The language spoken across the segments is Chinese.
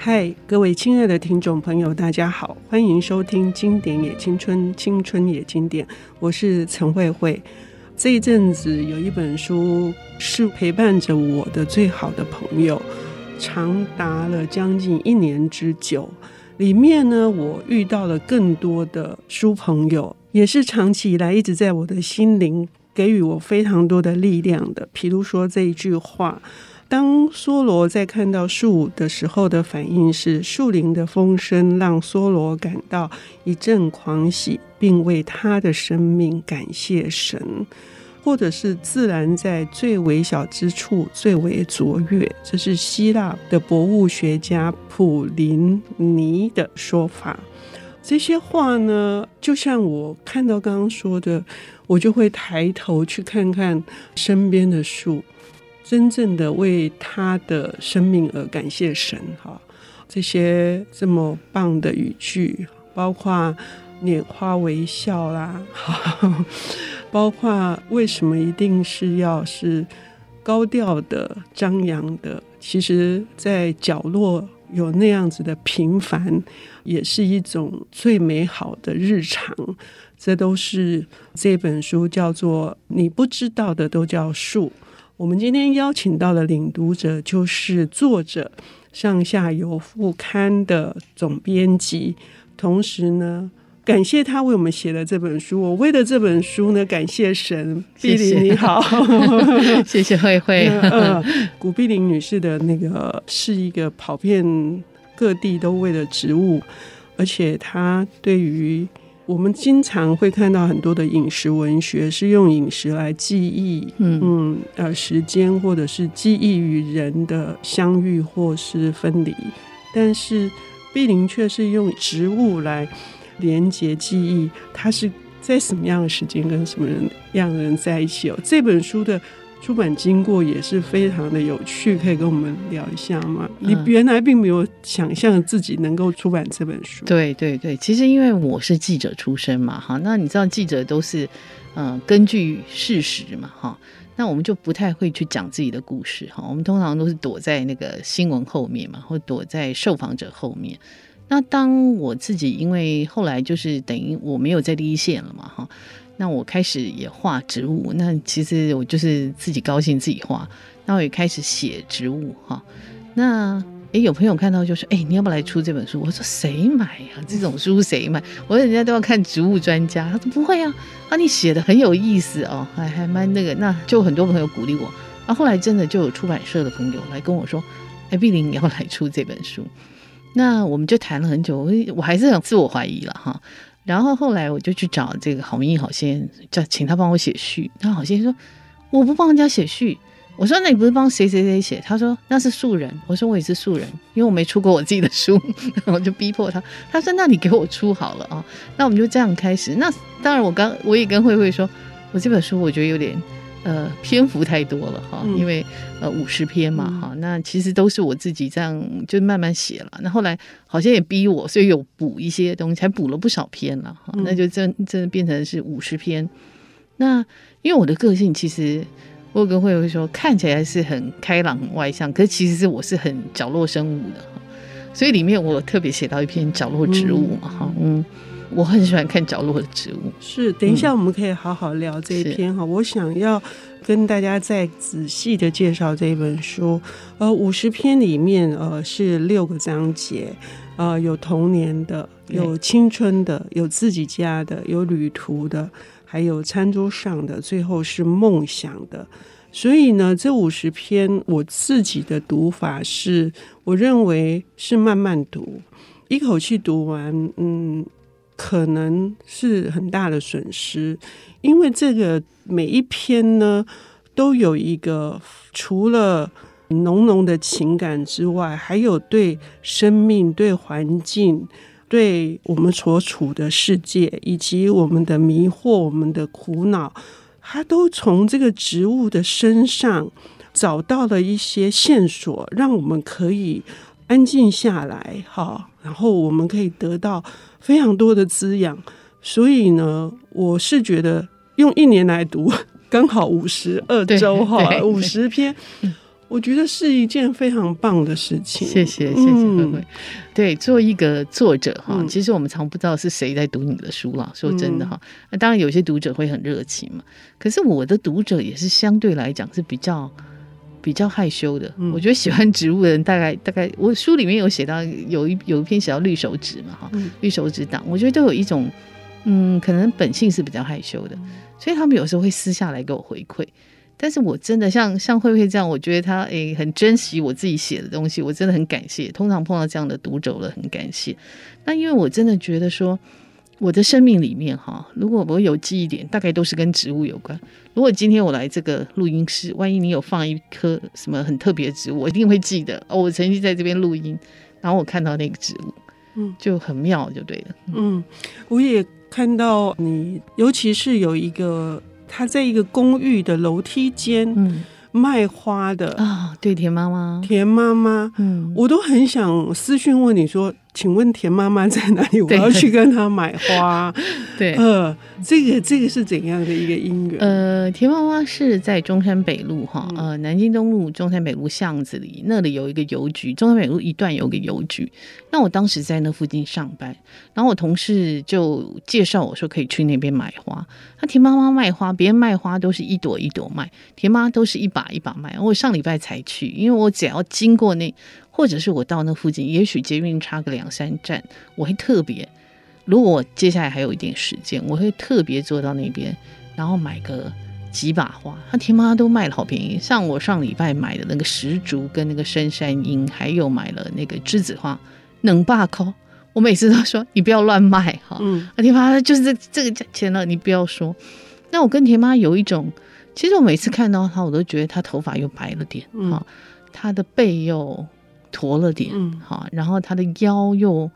嗨，各位亲爱的听众朋友，大家好，欢迎收听《经典也青春，青春也经典》，我是陈慧慧。这一阵子有一本书是陪伴着我的最好的朋友，长达了将近一年之久。里面呢，我遇到了更多的书朋友，也是长期以来一直在我的心灵给予我非常多的力量的。譬如说这一句话。当梭罗在看到树的时候的反应是，树林的风声让梭罗感到一阵狂喜，并为他的生命感谢神，或者是自然在最微小之处最为卓越。这是希腊的博物学家普林尼的说法。这些话呢，就像我看到刚刚说的，我就会抬头去看看身边的树。真正的为他的生命而感谢神哈，这些这么棒的语句，包括拈花微笑啦，包括为什么一定是要是高调的张扬的，其实在角落有那样子的平凡，也是一种最美好的日常。这都是这本书叫做你不知道的都叫树。我们今天邀请到的领读者就是作者《上下游副刊》的总编辑，同时呢，感谢他为我们写了这本书。我为了这本书呢，感谢神。碧玲你好，谢谢慧慧。呃，古碧玲女士的那个是一个跑遍各地都为了植物，而且她对于。我们经常会看到很多的饮食文学是用饮食来记忆，嗯嗯，呃，时间或者是记忆与人的相遇或是分离，但是碧玲却是用植物来连接记忆，它是在什么样的时间跟什么人样的人在一起哦？这本书的。出版经过也是非常的有趣，可以跟我们聊一下吗？你原来并没有想象自己能够出版这本书。对对对，其实因为我是记者出身嘛，哈，那你知道记者都是嗯、呃、根据事实嘛，哈，那我们就不太会去讲自己的故事，哈，我们通常都是躲在那个新闻后面嘛，或躲在受访者后面。那当我自己因为后来就是等于我没有在第一线了嘛，哈。那我开始也画植物，那其实我就是自己高兴自己画。那我也开始写植物哈。那诶，有朋友看到就说：“诶，你要不要来出这本书？”我说：“谁买呀？这种书谁买？”我说：“人家都要看植物专家。”他说：“不会啊，啊，你写的很有意思哦，还还蛮那个。”那就很多朋友鼓励我。啊，后来真的就有出版社的朋友来跟我说：“诶，碧玲，你要来出这本书。”那我们就谈了很久，我我还是很自我怀疑了哈。然后后来我就去找这个郝明义郝先生，叫请他帮我写序。那郝先生说：“我不帮人家写序。”我说：“那你不是帮谁谁谁写？”他说：“那是素人。”我说：“我也是素人，因为我没出过我自己的书。”我就逼迫他。他说：“那你给我出好了啊。”那我们就这样开始。那当然，我刚我也跟慧慧说，我这本书我觉得有点。呃，篇幅太多了哈，因为呃五十篇嘛哈，嗯，那其实都是我自己这样就慢慢写了。那后来好像也逼我，所以有补一些东西，才补了不少篇了哈。那就真真的变成是五十篇。那因为我的个性其实，我跟慧慧说，看起来是很开朗外向，可是其实是我是很角落生物的哈。所以里面我特别写到一篇角落植物嘛哈，嗯。我很喜欢看角落的植物。是，等一下我们可以好好聊这一篇哈。我想要跟大家再仔细的介绍这一本书。呃，五十篇里面，呃，是六个章节，呃，有童年的，有青春的，有自己家的，有旅途的，还有餐桌上的，最后是梦想的。所以呢，这五十篇我自己的读法是，我认为是慢慢读，一口气读完，嗯。可能是很大的损失，因为这个每一篇呢，都有一个除了浓浓的情感之外，还有对生命、对环境、对我们所处的世界，以及我们的迷惑、我们的苦恼，它都从这个植物的身上找到了一些线索，让我们可以安静下来，哈，然后我们可以得到。非常多的滋养，所以呢，我是觉得用一年来读刚好五十二周哈，五十篇，我觉得是一件非常棒的事情。谢谢，谢谢慧慧。对，做一个作者哈，嗯、其实我们常不知道是谁在读你的书了。说真的哈，那、嗯、当然有些读者会很热情嘛。可是我的读者也是相对来讲是比较比较害羞的。嗯、我觉得喜欢植物的人，大概大概我书里面有写到有一有一篇写到绿手指嘛哈，嗯、绿手指党，我觉得都有一种嗯，可能本性是比较害羞的，所以他们有时候会私下来给我回馈。但是我真的像像慧慧这样，我觉得他诶、欸、很珍惜我自己写的东西，我真的很感谢。通常碰到这样的读者了，很感谢。那因为我真的觉得说，我的生命里面哈，如果我有记忆点，大概都是跟植物有关。如果今天我来这个录音室，万一你有放一棵什么很特别的植物，我一定会记得哦。我曾经在这边录音，然后我看到那个植物，嗯，就很妙，就对了。嗯，我也看到你，尤其是有一个。他在一个公寓的楼梯间，嗯，卖花的啊，对，田妈妈，田妈妈，嗯，我都很想私讯问你说。请问田妈妈在哪里？我要去跟她买花。对，呃，这个这个是怎样的一个因缘？呃，田妈妈是在中山北路哈，呃，南京东路中山北路巷子里，那里有一个邮局。中山北路一段有个邮局，那我当时在那附近上班，然后我同事就介绍我说可以去那边买花。那田妈妈卖花，别人卖花都是一朵一朵卖，田妈都是一把一把卖。我上礼拜才去，因为我只要经过那。或者是我到那附近，也许捷运差个两三站，我会特别。如果我接下来还有一点时间，我会特别坐到那边，然后买个几把花。他田妈都卖了好便宜，像我上礼拜买的那个石竹跟那个深山樱，还有买了那个栀子花，能罢扣。我每次都说你不要乱卖哈。嗯，田妈就是这这个价钱了，你不要说。那我跟田妈有一种，其实我每次看到她，我都觉得她头发又白了点哈，她的背又。驼了点，好、嗯，然后他的腰又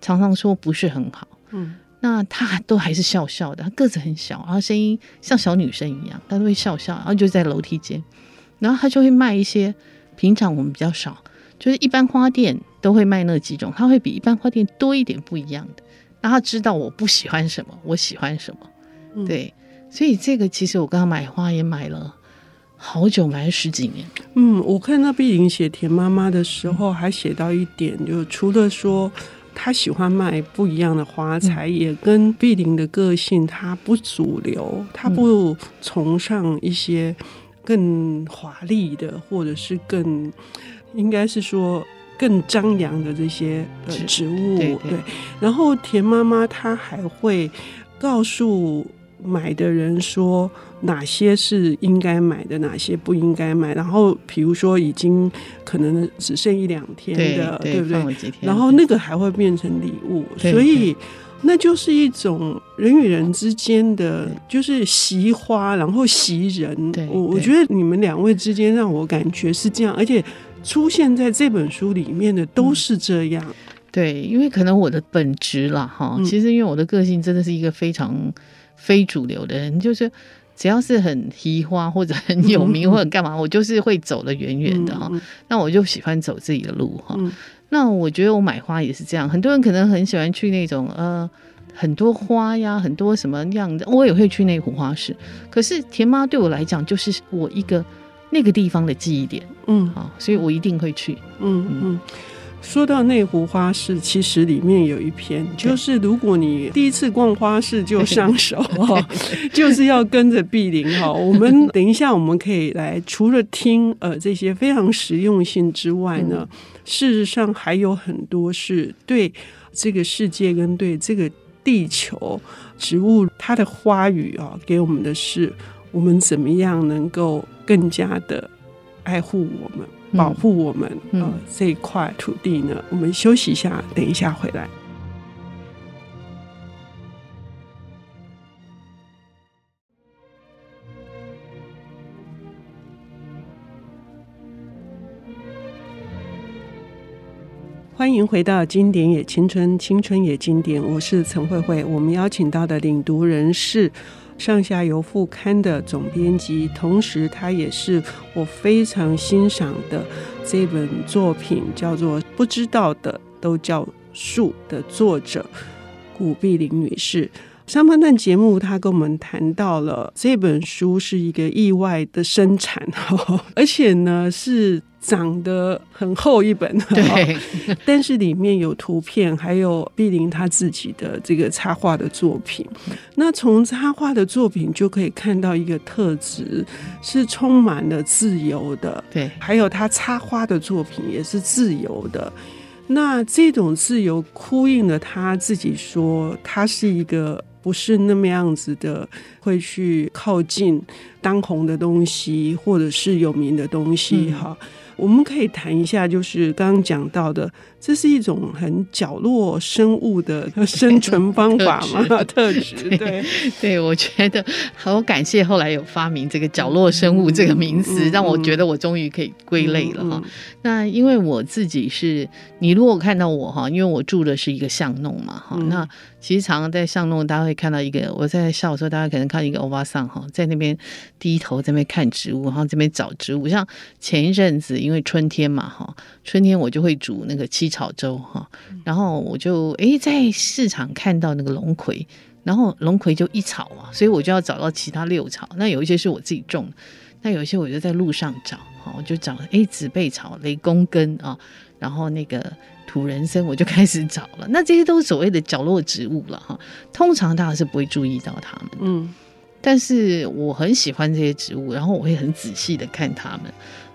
常常说不是很好，嗯，那他都还是笑笑的，他个子很小，然后声音像小女生一样，他都会笑笑，然后就在楼梯间，然后他就会卖一些平常我们比较少，就是一般花店都会卖那几种，他会比一般花店多一点不一样的，然后他知道我不喜欢什么，我喜欢什么，嗯、对，所以这个其实我刚刚买花也买了。好久买了十几年。嗯，我看到碧玲写田妈妈的时候，还写到一点，就除了说她喜欢卖不一样的花材，嗯、也跟碧玲的个性，她不主流，她不崇尚一些更华丽的，或者是更应该是说更张扬的这些呃植物。对，对，对，然后田妈妈她还会告诉。买的人说哪些是应该买的，哪些不应该买。然后比如说已经可能只剩一两天的，对，对，对不对？然后那个还会变成礼物，所以那就是一种人与人之间的，就是惜花，然后惜人。我我觉得你们两位之间让我感觉是这样，而且出现在这本书里面的都是这样。嗯、对，因为可能我的本质啦，哈，其实因为我的个性真的是一个非常。非主流的人，就是只要是很提花或者很有名或者干嘛，嗯、我就是会走得远远的哈。嗯、那我就喜欢走自己的路哈。嗯、那我觉得我买花也是这样，很多人可能很喜欢去那种呃很多花呀，很多什么样的，我也会去那湖花市。可是田妈对我来讲，就是我一个那个地方的记忆点，嗯，好，所以我一定会去，嗯嗯。嗯说到内湖花市，其实里面有一篇，就是如果你第一次逛花市就上手哈，就是要跟着碧玲哈。我们等一下我们可以来，除了听呃这些非常实用性之外呢，事实上还有很多是对这个世界跟对这个地球植物它的花语啊，给我们的是我们怎么样能够更加的爱护我们。保护我们呃这一块土地呢，我们休息一下，等一下回来。欢迎回到《经典也青春，青春也经典》，我是陈慧慧。我们邀请到的领读人是。上下游副刊的总编辑，同时他也是我非常欣赏的这本作品，叫做《不知道的都叫树》的作者古碧玲女士。上半段节目，他跟我们谈到了这本书是一个意外的生产，而且呢是长得很厚一本，对，但是里面有图片，还有碧玲他自己的这个插画的作品。那从插画的作品就可以看到一个特质，是充满了自由的，对，还有他插花的作品也是自由的。那这种自由呼应了他自己说，他是一个。不是那么样子的，会去靠近当红的东西，或者是有名的东西，哈、嗯。我们可以谈一下，就是刚刚讲到的，这是一种很角落生物的 生存方法嘛？特质，对 对，我觉得好感谢后来有发明这个角落生物这个名词，嗯、让我觉得我终于可以归类了哈、嗯嗯。那因为我自己是，你如果看到我哈，因为我住的是一个巷弄嘛哈、嗯，那其实常常在巷弄，大家会看到一个我在笑的时候，大家可能看到一个欧巴桑哈，在那边低头在那边看植物，然后这边找植物，像前一阵子。因为春天嘛，哈，春天我就会煮那个七草粥，哈，然后我就诶在市场看到那个龙葵，然后龙葵就一草嘛，所以我就要找到其他六草。那有一些是我自己种的，那有一些我就在路上找，哈，我就找哎紫背草、雷公根啊，然后那个土人参，我就开始找了。那这些都是所谓的角落植物了，哈，通常大家是不会注意到它们，嗯，但是我很喜欢这些植物，然后我会很仔细的看它们。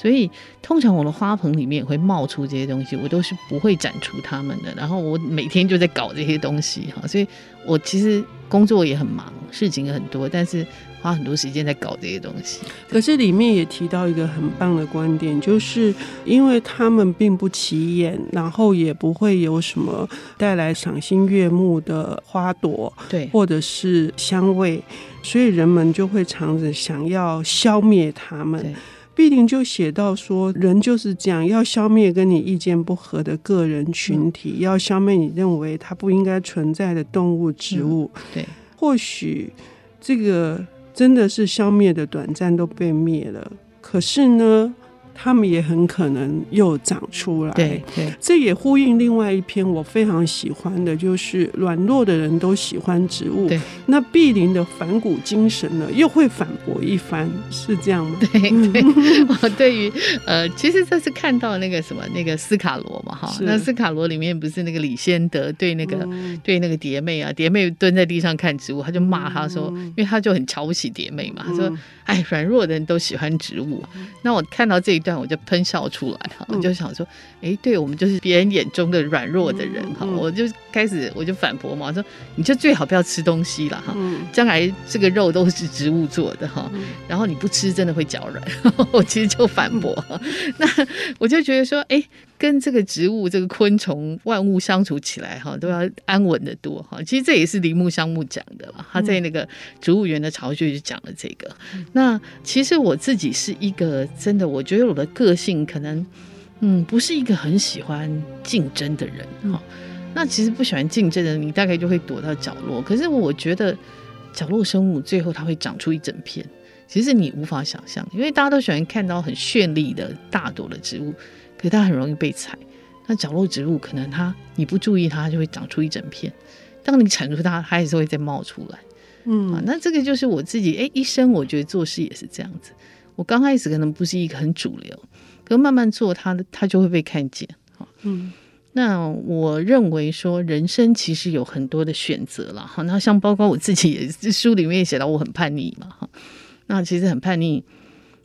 所以，通常我的花盆里面也会冒出这些东西，我都是不会展出它们的。然后我每天就在搞这些东西哈，所以我其实工作也很忙，事情也很多，但是花很多时间在搞这些东西。可是里面也提到一个很棒的观点，就是因为它们并不起眼，然后也不会有什么带来赏心悦目的花朵，对，或者是香味，所以人们就会常着想要消灭它们。碧玲就写到说，人就是这样，要消灭跟你意见不合的个人群体，嗯、要消灭你认为它不应该存在的动物、植物。嗯、对，或许这个真的是消灭的短暂都被灭了，可是呢，他们也很可能又长出来。对对，这也呼应另外一篇我非常喜欢的，就是软弱的人都喜欢植物。对，那碧林的反骨精神呢，又会反驳一番，是这样吗？对 对，我对于呃，其实这是看到那个什么那个斯卡罗嘛哈，那斯卡罗里面不是那个李先德对那个、嗯、对那个蝶妹啊，蝶妹蹲在地上看植物，他就骂他说、嗯，因为他就很瞧不起蝶妹嘛，他说。嗯哎，软弱的人都喜欢植物。那我看到这一段，我就喷笑出来哈，我就想说，哎，对我们就是别人眼中的软弱的人哈，我就开始我就反驳嘛，我说你就最好不要吃东西了哈，将来这个肉都是植物做的哈，然后你不吃真的会脚软，我其实就反驳。那我就觉得说，哎。跟这个植物、这个昆虫、万物相处起来，哈，都要安稳的多，哈。其实这也是铃木香木讲的嘛，他在那个植物园的巢穴就讲了这个。那其实我自己是一个真的，我觉得我的个性可能，嗯，不是一个很喜欢竞争的人，哈。那其实不喜欢竞争的人，你大概就会躲到角落。可是我觉得角落生物最后它会长出一整片，其实你无法想象，因为大家都喜欢看到很绚丽的大朵的植物。可是它很容易被踩，那角落植物可能它你不注意它就会长出一整片，当你铲除它，它也是会再冒出来。嗯啊，那这个就是我自己哎，一生我觉得做事也是这样子。我刚开始可能不是一个很主流，可是慢慢做它的它就会被看见。嗯，那我认为说人生其实有很多的选择了哈。那像包括我自己也是书里面也写到我很叛逆嘛哈。那其实很叛逆，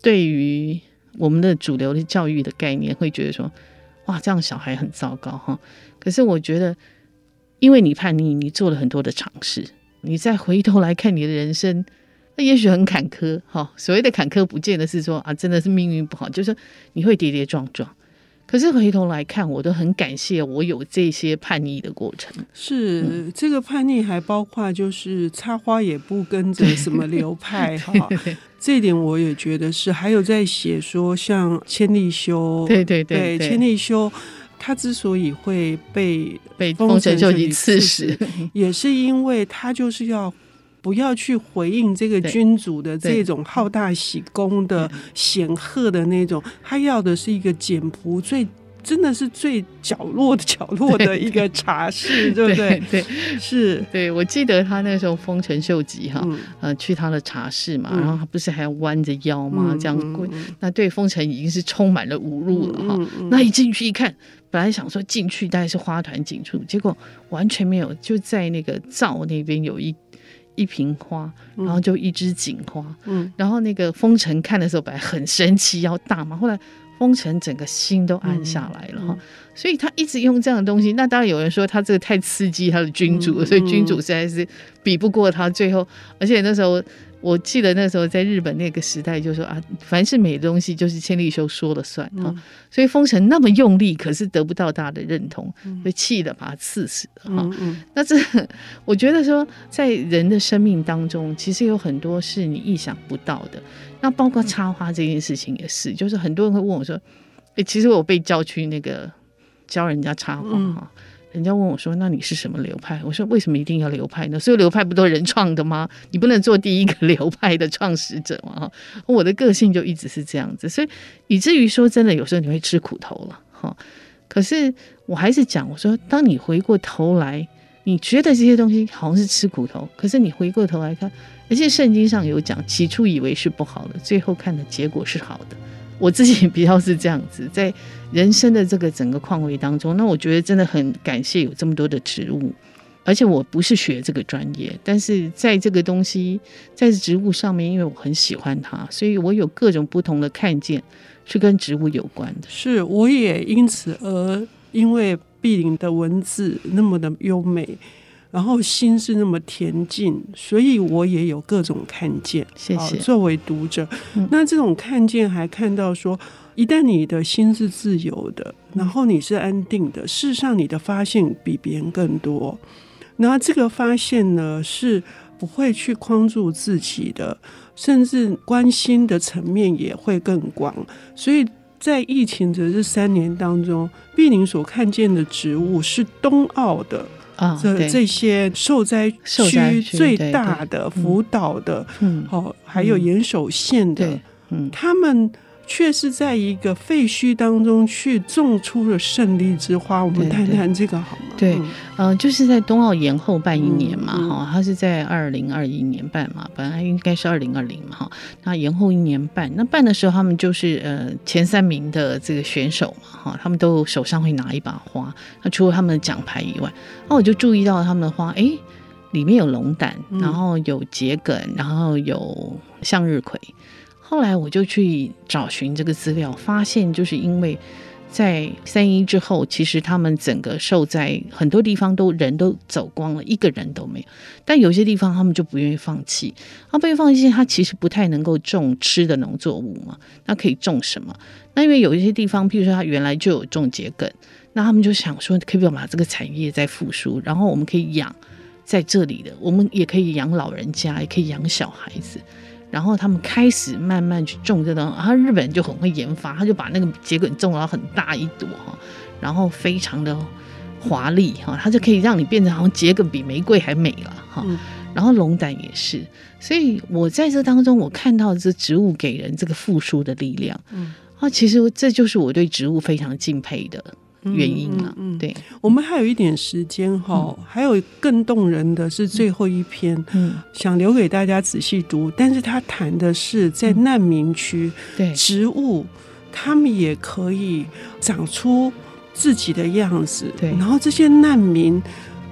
对于。我们的主流的教育的概念会觉得说，哇，这样小孩很糟糕哈。可是我觉得，因为你叛逆，你做了很多的尝试，你再回头来看你的人生，那也许很坎坷哈。所谓的坎坷，不见得是说啊，真的是命运不好，就是你会跌跌撞撞。可是回头来看，我都很感谢我有这些叛逆的过程。是、嗯、这个叛逆还包括就是插花也不跟着什么 流派哈。这一点我也觉得是，还有在写说像千利休，对对对，对，千利休，他之所以会被被丰臣秀吉刺死，也是因为他就是要不要去回应这个君主的这种好大喜功的显赫的那种，他要的是一个简朴最真的是最角落的角落的一个茶室，对，对不对？对，是，对，我记得他那时候丰臣秀吉哈，嗯、呃，去他的茶室嘛，嗯、然后他不是还要弯着腰吗？嗯、这样跪，嗯、那对丰臣已经是充满了侮辱了哈。那一进去一看，本来想说进去大概是花团锦簇，结果完全没有，就在那个灶那边有一一瓶花，然后就一支锦花，嗯，然后那个风尘看的时候本来很生气要大嘛，后来。风尘整个心都安下来了哈，所以他一直用这样的东西。那当然有人说他这个太刺激他的君主，嗯、所以君主实在是比不过他。最后，而且那时候我记得那时候在日本那个时代，就说啊，凡是美的东西就是千利休说了算哈。嗯、所以丰臣那么用力，可是得不到大家的认同，被气得把他刺死哈。嗯嗯、那这 我觉得说，在人的生命当中，其实有很多是你意想不到的。那包括插花这件事情也是，就是很多人会问我说：“哎、欸，其实我被叫去那个教人家插花哈，嗯、人家问我说：‘那你是什么流派？’我说：‘为什么一定要流派呢？所有流派不都人创的吗？你不能做第一个流派的创始者吗？’哈，我的个性就一直是这样子，所以以至于说真的，有时候你会吃苦头了哈。可是我还是讲，我说，当你回过头来，你觉得这些东西好像是吃苦头，可是你回过头来看。而且圣经上有讲，起初以为是不好的，最后看的结果是好的。我自己比较是这样子，在人生的这个整个况味当中，那我觉得真的很感谢有这么多的植物。而且我不是学这个专业，但是在这个东西在植物上面，因为我很喜欢它，所以我有各种不同的看见是跟植物有关的。是，我也因此而因为碧玲的文字那么的优美。然后心是那么恬静，所以我也有各种看见。谢谢。作为读者，嗯、那这种看见还看到说，一旦你的心是自由的，然后你是安定的，事实上你的发现比别人更多。那这个发现呢，是不会去框住自己的，甚至关心的层面也会更广。所以在疫情的这三年当中，碧玲所看见的植物是冬奥的。啊，这这些受灾区最大的福岛的，嗯，哦，还有岩手县的，嗯，他们。却是在一个废墟当中去种出了胜利之花。我们谈谈这个好吗？对，嗯、呃，就是在冬奥延后办一年嘛，哈、嗯，它是在二零二一年办嘛，本来应该是二零二零嘛，哈，那延后一年办。那办的时候，他们就是呃前三名的这个选手嘛，哈，他们都手上会拿一把花。那除了他们的奖牌以外，那我就注意到他们的花，哎，里面有龙胆，然后有桔梗，然后有向日葵。后来我就去找寻这个资料，发现就是因为在三一之后，其实他们整个受灾很多地方都人都走光了，一个人都没有。但有些地方他们就不愿意放弃，他不愿意放弃，他其实不太能够种吃的农作物嘛。那可以种什么？那因为有一些地方，譬如说他原来就有种桔梗，那他们就想说，可不可以把这个产业再复苏？然后我们可以养在这里的，我们也可以养老人家，也可以养小孩子。然后他们开始慢慢去种这个，然后日本人就很会研发，他就把那个桔梗种了很大一朵哈，然后非常的华丽哈，它就可以让你变成好像桔梗比玫瑰还美了哈。然后龙胆也是，所以我在这当中我看到这植物给人这个复苏的力量，嗯，啊，其实这就是我对植物非常敬佩的。原因了，嗯，对，我们还有一点时间哈，还有更动人的是最后一篇，嗯，想留给大家仔细读。但是他谈的是在难民区，对植物，他们也可以长出自己的样子，对。然后这些难民，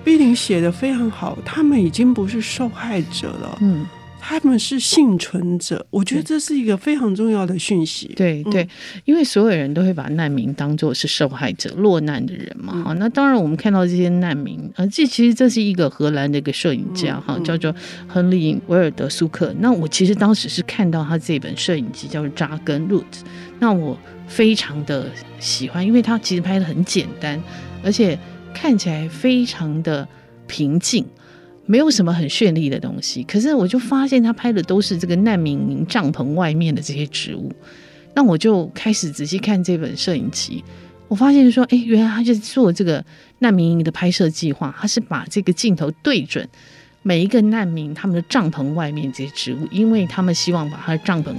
碧玲写的非常好，他们已经不是受害者了，嗯。他们是幸存者，我觉得这是一个非常重要的讯息。对对，因为所有人都会把难民当做是受害者、落难的人嘛。好，那当然我们看到这些难民，呃，这其实这是一个荷兰的一个摄影家哈，叫做亨利·维尔德苏克。那我其实当时是看到他这本摄影集叫做《扎根 Root》，那我非常的喜欢，因为他其实拍的很简单，而且看起来非常的平静。没有什么很绚丽的东西，可是我就发现他拍的都是这个难民营帐篷外面的这些植物，那我就开始仔细看这本摄影集，我发现说，哎，原来他就做这个难民营的拍摄计划，他是把这个镜头对准每一个难民他们的帐篷外面这些植物，因为他们希望把他的帐篷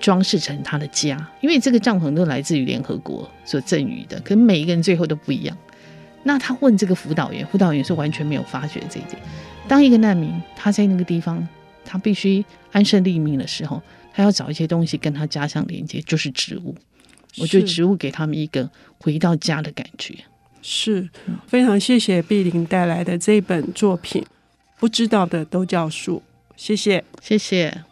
装饰成他的家，因为这个帐篷都来自于联合国所赠予的，可是每一个人最后都不一样。那他问这个辅导员，辅导员是完全没有发觉这一点。当一个难民，他在那个地方，他必须安身立命的时候，他要找一些东西跟他家乡连接，就是植物。我觉得植物给他们一个回到家的感觉。是，非常谢谢碧玲带来的这本作品，不知道的都叫树。谢谢，谢谢。